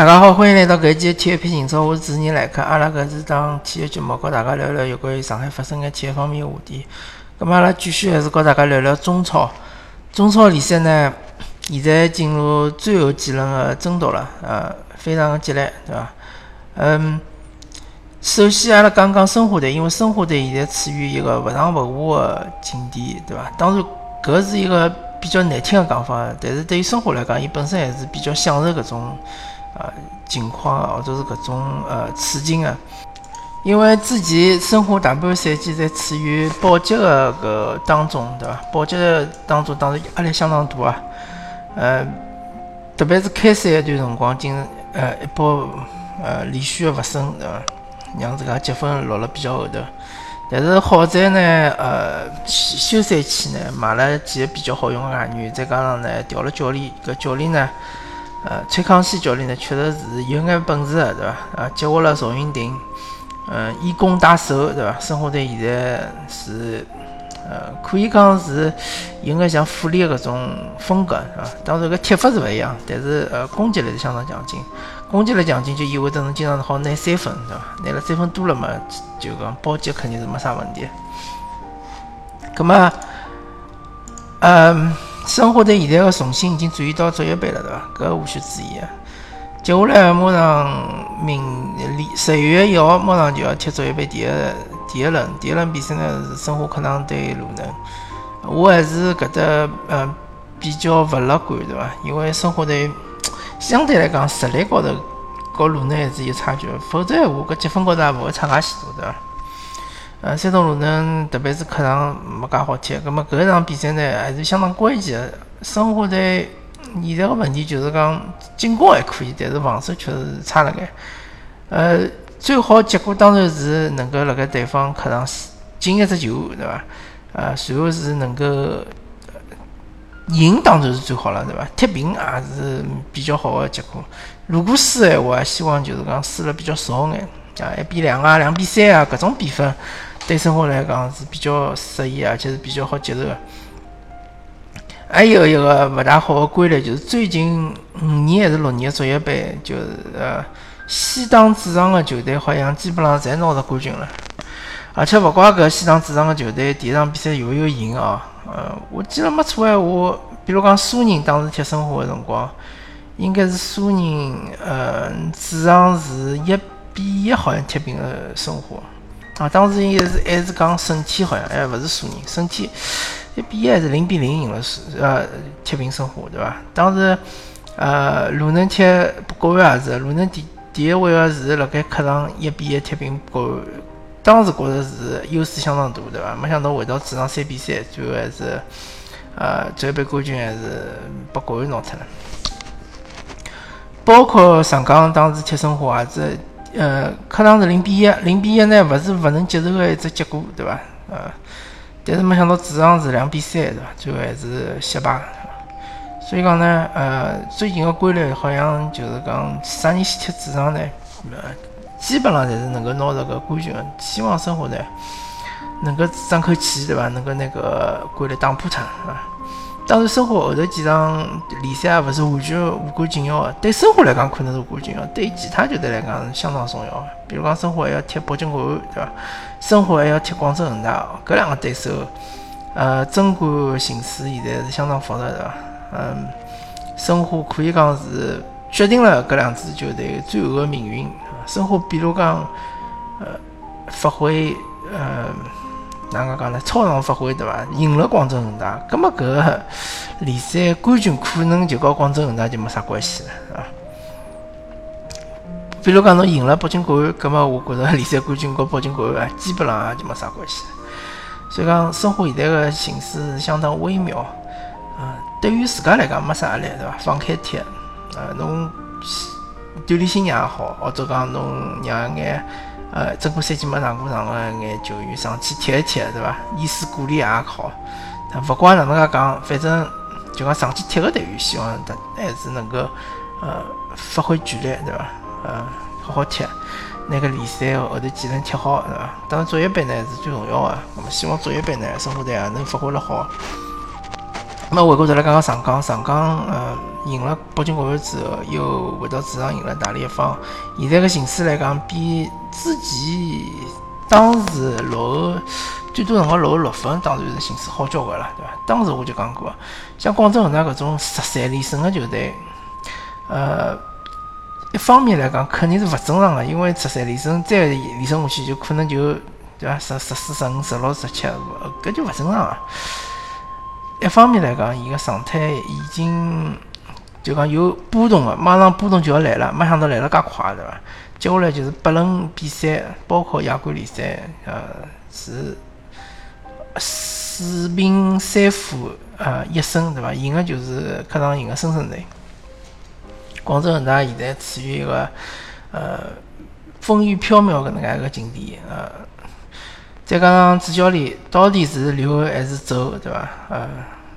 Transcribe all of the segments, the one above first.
大家好，欢迎来到搿一期体育篇情操，我是主持人来客。阿拉搿是档体育节目，和大家聊聊有关于上海发生的体育方面话题。咁么阿拉继续还是和大家聊聊中超。中超联赛呢，现在进入最后几轮的争夺了，呃，非常的激烈，对伐？嗯，首先阿拉讲讲申花队，因为申花队现在处于一个勿上勿下的境地，对伐？当然，搿是一个比较难听的讲法，但是对于申花来讲，伊本身还是比较享受搿种。呃，情况啊或者是搿种呃处境啊，因为之前申花大半赛季在处于保级的搿当中，对伐？保级当中当时压力相当大啊，呃，特别是开赛一段辰光，经呃一波呃连续的勿胜，对伐？让自家积分落了比较后头。但是好在呢，呃，休赛期呢买了几个比较好用的外援，再加上呢调了教练，搿教练呢。呃，崔康熙教练呢，确实是有眼本事的，对伐？啊，接下了赵云霆，呃，以攻打守，对伐？申花队现在是，呃，可以讲是有眼像富力的搿种风格，啊，当然搿踢法是勿一样，但是呃，攻击力是相当强劲。攻击力强劲就意味着侬经常好拿三分，对伐？拿了三分多了嘛，就讲保级肯定是没啥问题。葛么，嗯。申花队现在的重心已经转移到职业杯了，对伐？搿无需置疑啊。接下来马上明十一月一号马上就要踢职业杯第一第一轮，第一轮比赛呢是申花客场对鲁能。我还是搿搭嗯比较勿乐观，对伐？因为申花队相对来讲实力高头和鲁能还是有差距，否则闲话搿积分高头也勿会差介许多，对伐？呃，山东鲁能特别是客场没介好踢，葛末搿一场比赛呢还是相当关键的。申花队现在个问题就是讲进攻还可以，但是防守确实差了眼。呃，最好结果当然是能够辣盖对方客场进一只球，对伐？呃，随后是能够赢，当然是最好了，对伐？踢平也是比较好的结果。如果输闲话，希望就是讲输了比较少眼，啊，一比两啊，两比三啊，搿种比分。对生活来讲是比较适宜，而且是比较好接受的。还有一个勿大好的规律，就是最近五年还是六年的足协杯，就是呃，西档主场的球队好像基本上侪拿着冠军了。而且勿怪搿西档主场的球队第一场比赛有没有赢啊？呃，我记得没错闲话，比如讲苏宁当时踢申花的辰光，应该是苏宁呃主场是一比一，好像踢平了申花。啊，当时应该是还是讲申天好像，哎，勿是苏宁，申天一比一还是零比零赢了苏，呃，踢平申花，对伐？当时，呃，鲁能踢国安也是，鲁能第第一回合是辣盖客场一比一踢平国安，当时觉着是优势相当大，对伐？没想到回到主场三比三，最后还是，呃，最后被冠军还是被国安拿脱了。包括上港当时踢申花也是。呃，客场是零比一，零比一呢，勿是勿能接受的一只结果，对伐？呃，但是没想到主场是两比三，对伐？最后还是惜败。所以讲呢，呃，最近个规律好像就是讲，啥人先踢主场呢？呃，基本上侪是能够拿着个冠军。希望生活呢，能够争口气，对伐？能够那个规律打破它，啊。当然，申花后头几场联赛也勿是完全无关紧要的。对申花来讲可能是无关紧要，对其他球队来讲是相当重要的。比如讲，申花还要踢北京国安，对伐？申花还要踢广州恒大，搿两个对手，呃，争冠形势现在是相当复杂，对伐？嗯，申花可以讲是决定了搿两支球队最后的命运。申花比如讲，呃，发挥，呃。哪能讲呢？超常发挥，对伐？赢了广州恒大，葛么搿个联赛冠军可能就和广州恒大就没啥关系了，啊。比如讲侬赢了北京国安，葛么我觉着联赛冠军和北京国安基本上也就没啥关系了。所以讲，生活现在个形势相当微妙，啊，对于自家来讲没啥压力，对伐？放开踢，啊，侬锻炼心也好，或者讲侬让眼。呃，整个赛季没上过场的眼球员上去踢一踢，对伐？以示鼓励也好。但勿管哪能介讲，反正就讲上去踢个队员，希望他还是能够呃发挥全力，对伐？呃，好好踢，那个联赛后头几轮踢好，对伐？当然，足协杯呢是最重要的。那么希望足协杯呢，生活队也能发挥了好。那回过头来讲讲上港，上港呃赢了北京国安之后，又回到主场赢了大连一方。现在个形势来讲，比之前当时落后最多辰光落后六分，当然是形势好交关了，对伐？当时我就讲过，像广州恒大搿种十三连胜个球队，呃，一方面来讲肯定是勿正常个，因为十三连胜再连胜下去，就可能就对伐？十十四、十五、十六、十七，搿就勿正常了。一方面来讲，伊个状态已经就讲有波动个，马上波动就要来了，没想到来了介快，对伐？接下来就是八轮比赛，包括亚冠联赛，呃，是四平三负，呃，一胜，对伐？赢个就是客场赢个深圳队。广州恒大现在处于一个呃风雨飘渺搿能介一个境地，呃。再加上主教练到底是留还是走，对伐？呃，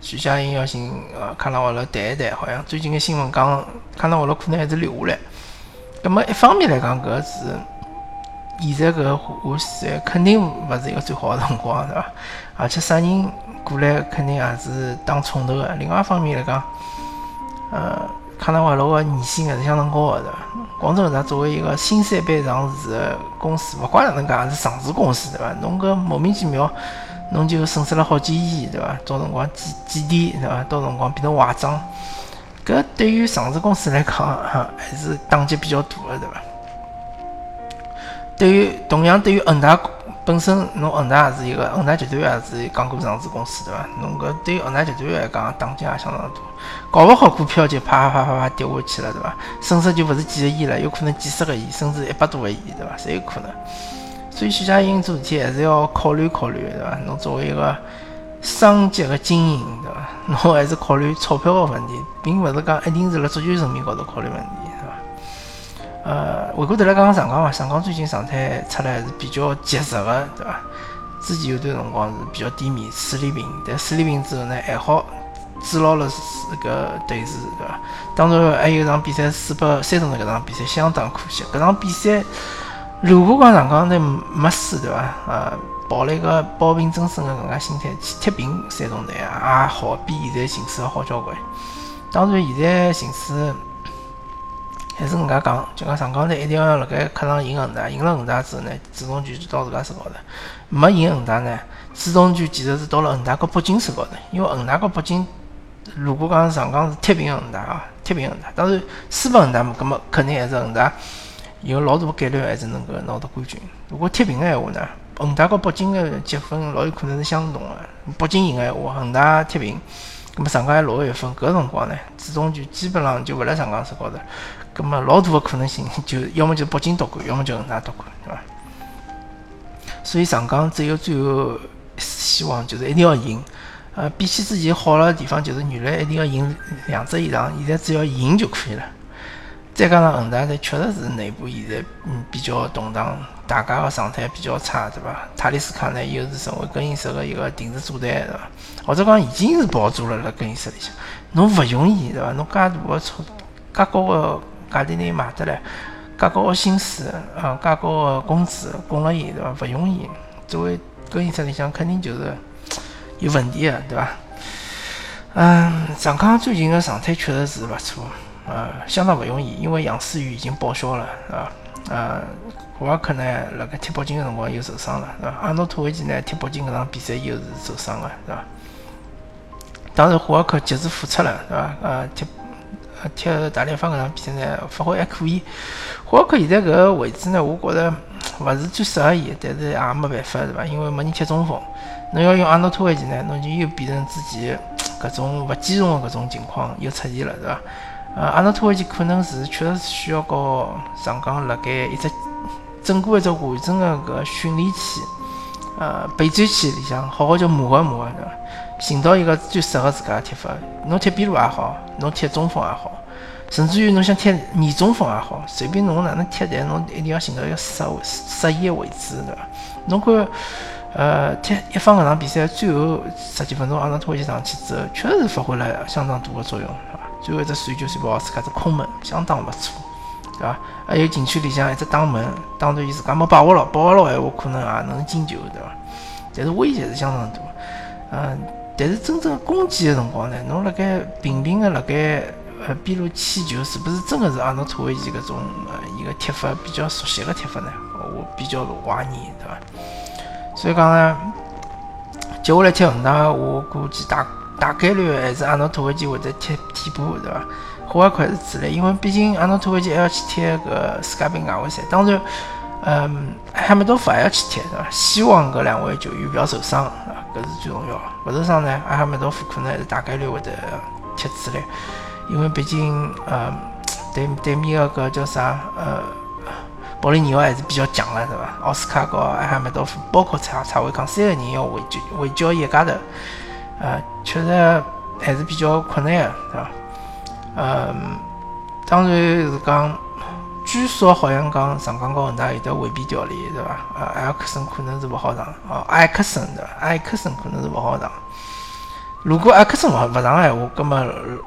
徐佳莹要寻呃康纳瓦罗谈一谈，好像最近个新闻讲康纳瓦罗可能还是留下来。那么一方面来讲，搿是现在搿下赛肯定勿是一个最好的辰光，对伐？而且啥人过来肯定也是当冲头的。另外一方面来讲，呃。康纳瓦罗个年薪还是相当高的，对伐？广州恒大作为一个新三板上市的公司，勿怪哪能讲是上市公司，对伐？侬搿莫名其妙，侬就损失了好几亿，对伐？到辰光几几点，对伐？到辰光变成坏账，搿对于上市公司来讲，哈，还是打击比较大的，对伐？对于同样对于恒大。本身侬恒大也是一个恒大集团也是港股上市公司对伐？侬搿对于恒大集团来讲打击也相当大，搞勿好股票就啪啪啪啪啪跌下去了对伐？损失就勿是几个亿了，有可能几十个亿，甚至一百多个亿对伐？侪有可能。所以徐家印做事体还是要考虑考虑对伐？侬作为一个商级的经营对伐？侬还是考虑钞票个问题，并勿是讲一定是辣足球层面高头考虑问题。呃，回过头来讲讲上港伐，上港最近状态出来还是比较及时的，对伐？之前有段辰光是比较低迷，四连平，但四连平之后呢，还好制牢了这个对势，对伐？当然还有一场比赛输拨山东的搿场比赛相当可惜，搿场比赛如果讲上港队没输，对伐？呃，抱了一个保平争胜的搿能介心态去踢平山东队啊，也好比现在形势好交关。当然现在形势。还是搿能介讲，就讲上港队一定要辣盖客场赢恒大，赢了恒大之后呢，主动权就到自家手高头；没赢恒大呢，主动权其实是到了恒大和北京手高头。因为恒大和北京，如果讲上港是踢平恒大啊，踢平恒大，当然输拨恒大嘛，搿么肯定还是恒大有老大概率还是能够拿到冠军。如果踢平个闲话呢，恒大和北京的积分老有可能是相同的。北京赢个闲话，恒大踢平，搿么上港还落后一分，搿辰光呢，主动权基本上就勿辣上港手高头。搿么老大个可能性，就要么就北京夺冠，要么就恒大夺冠，对伐？所以上港只有最后一丝希望，就是一定要赢。呃，比起之前好了地方，就是原来一定要赢两只以上，现在只要赢就可以了。再加上恒大队确实是内部现在嗯比较动荡，大家个状态比较差，对伐？塔利斯卡呢又是成为更衣室个一个定时炸弹，对伐？或者讲已经是爆炸了辣更衣室里向，侬勿容易，对伐？侬介大个钞，介高个。价钿呢买得来，介高个薪水，啊，介高个工资供了伊，对伐？勿容易。作为更衣室里向，肯定就是有问题个，对伐？嗯，上港最近个状态确实是勿错，呃，相当勿容易，因为杨思雨已经报销了，是伐？呃，胡尔克呢，辣盖踢北京个辰光又受伤了，是伐？阿诺托维奇呢，踢北京搿场比赛又是受伤个，是伐？当然，胡尔克及时复出了，是伐？呃，踢。踢大连方搿场比赛呢，发挥还可以。霍尔克现在搿个位置呢，我觉着勿是最适合伊，但是也没办法，对伐？因为没人踢中锋，侬要用阿诺托维奇呢，侬就又变成之前 搿种勿兼容的搿种情况又出现了，对伐？呃，阿诺托维奇可能是确实是需要和 上港辣盖一只整个一只完整的搿训练期，呃，备战期里向好好叫磨合磨合，对伐？寻到一个最适合自家的踢法，侬踢边路也好，侬踢中锋也好，甚至于侬想踢二中锋也好，随便侬哪能踢，但侬一定要寻到一个适适宜的位置，对伐？侬看，呃，踢一方搿场比赛最后十几分钟，阿诺托维奇上去之后，确实是发挥了相当大的作用，对伐？最后一只传球传拨奥斯卡，只空门，相当勿错，对伐？还有禁区里向一只挡门，当然伊自家没把握牢，把握牢闲话可能也能进球，对伐？但是威胁是相当大，嗯。但是真正攻击的辰光呢，侬辣盖频频的辣盖呃边路起球，是不是真的是阿诺托维奇搿种呃一个踢法比较熟悉的踢法呢？我比较怀疑，对伐？所以讲呢，接下来踢恒大，我估计大大概率还是阿诺托维奇会得踢替补，对伐？火还快是主力，因为毕竟阿诺托维奇还要去踢搿世界杯外围赛，当然。嗯，哈梅多夫还要去踢，对伐？希望搿两位球员勿要受伤，啊，搿是最重要。勿受伤呢，阿哈梅多夫可能还是大概率会得踢主力，因为毕竟，呃，对对面个搿叫啥？呃，保利尼奥还是比较强了，对伐？奥斯卡和埃梅多夫，包括查查维康三个人要围剿围剿一家头，呃，确实还是比较困难个，对伐？嗯，当然是讲。据说好像讲上港和恒大有得回避条例，对伐？呃，埃克森可能是勿好上，哦，埃克森对伐？埃克森可能是勿好上。如果埃克森勿勿上个闲话，葛末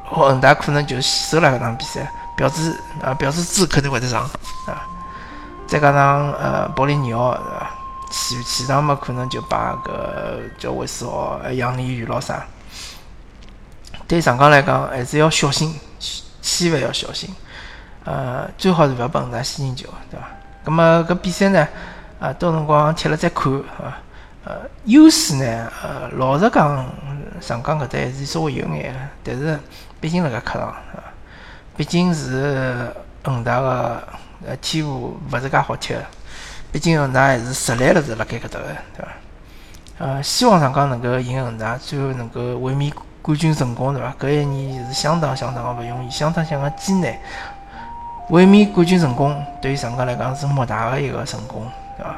恒大可能就死守了搿场比赛。表示啊，表示字肯定会得上啊。再加上呃，保利尼奥对伐？前前场嘛，可能就把搿叫韦斯豪、杨立宇咾啥。对上港来讲，还是要小心，千万要小心。呃，最好是勿要碰到先进球，对伐？咁么搿比赛呢？啊，到辰光踢了再看，啊，呃，优势呢？呃，老实讲，上港搿搭还是稍微有眼，但是毕竟辣盖客场，毕竟是恒大个呃天赋勿是介好踢，毕竟恒大还是实力辣是辣盖搿搭个，对伐？呃，希望上港能够赢恒大，最后能够卫冕冠军成功，对伐？搿一年是相当相当个勿容易，相当相当艰难。卫冕冠军成功，对于上港来讲是莫大的一个成功，对伐？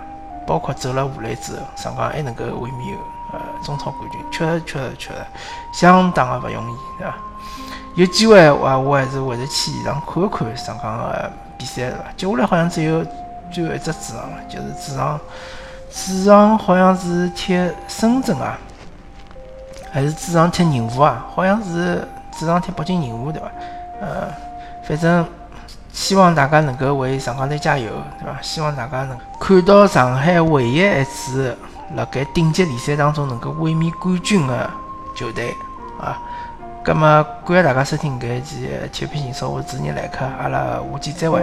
包括走了下来之后，上港还能够卫冕呃中超冠军，确实确实确实相当个勿容易，对伐？有机会话，我还是会得去现场看一看上港的比赛，对伐？接下来好像只有最后一只主场了，就是主场，主场好像是踢深圳啊，还是主场踢宁波啊？好像是主场踢北京宁波，对伐？呃，反正。希望大家能够为上港队加油，对伐？希望大家能看到上海唯一一次辣盖顶级联赛当中能够卫冕冠军的球队啊！咁么，感谢大家收听搿一期《铁皮新说》，我是主持人来客，阿拉下期再会。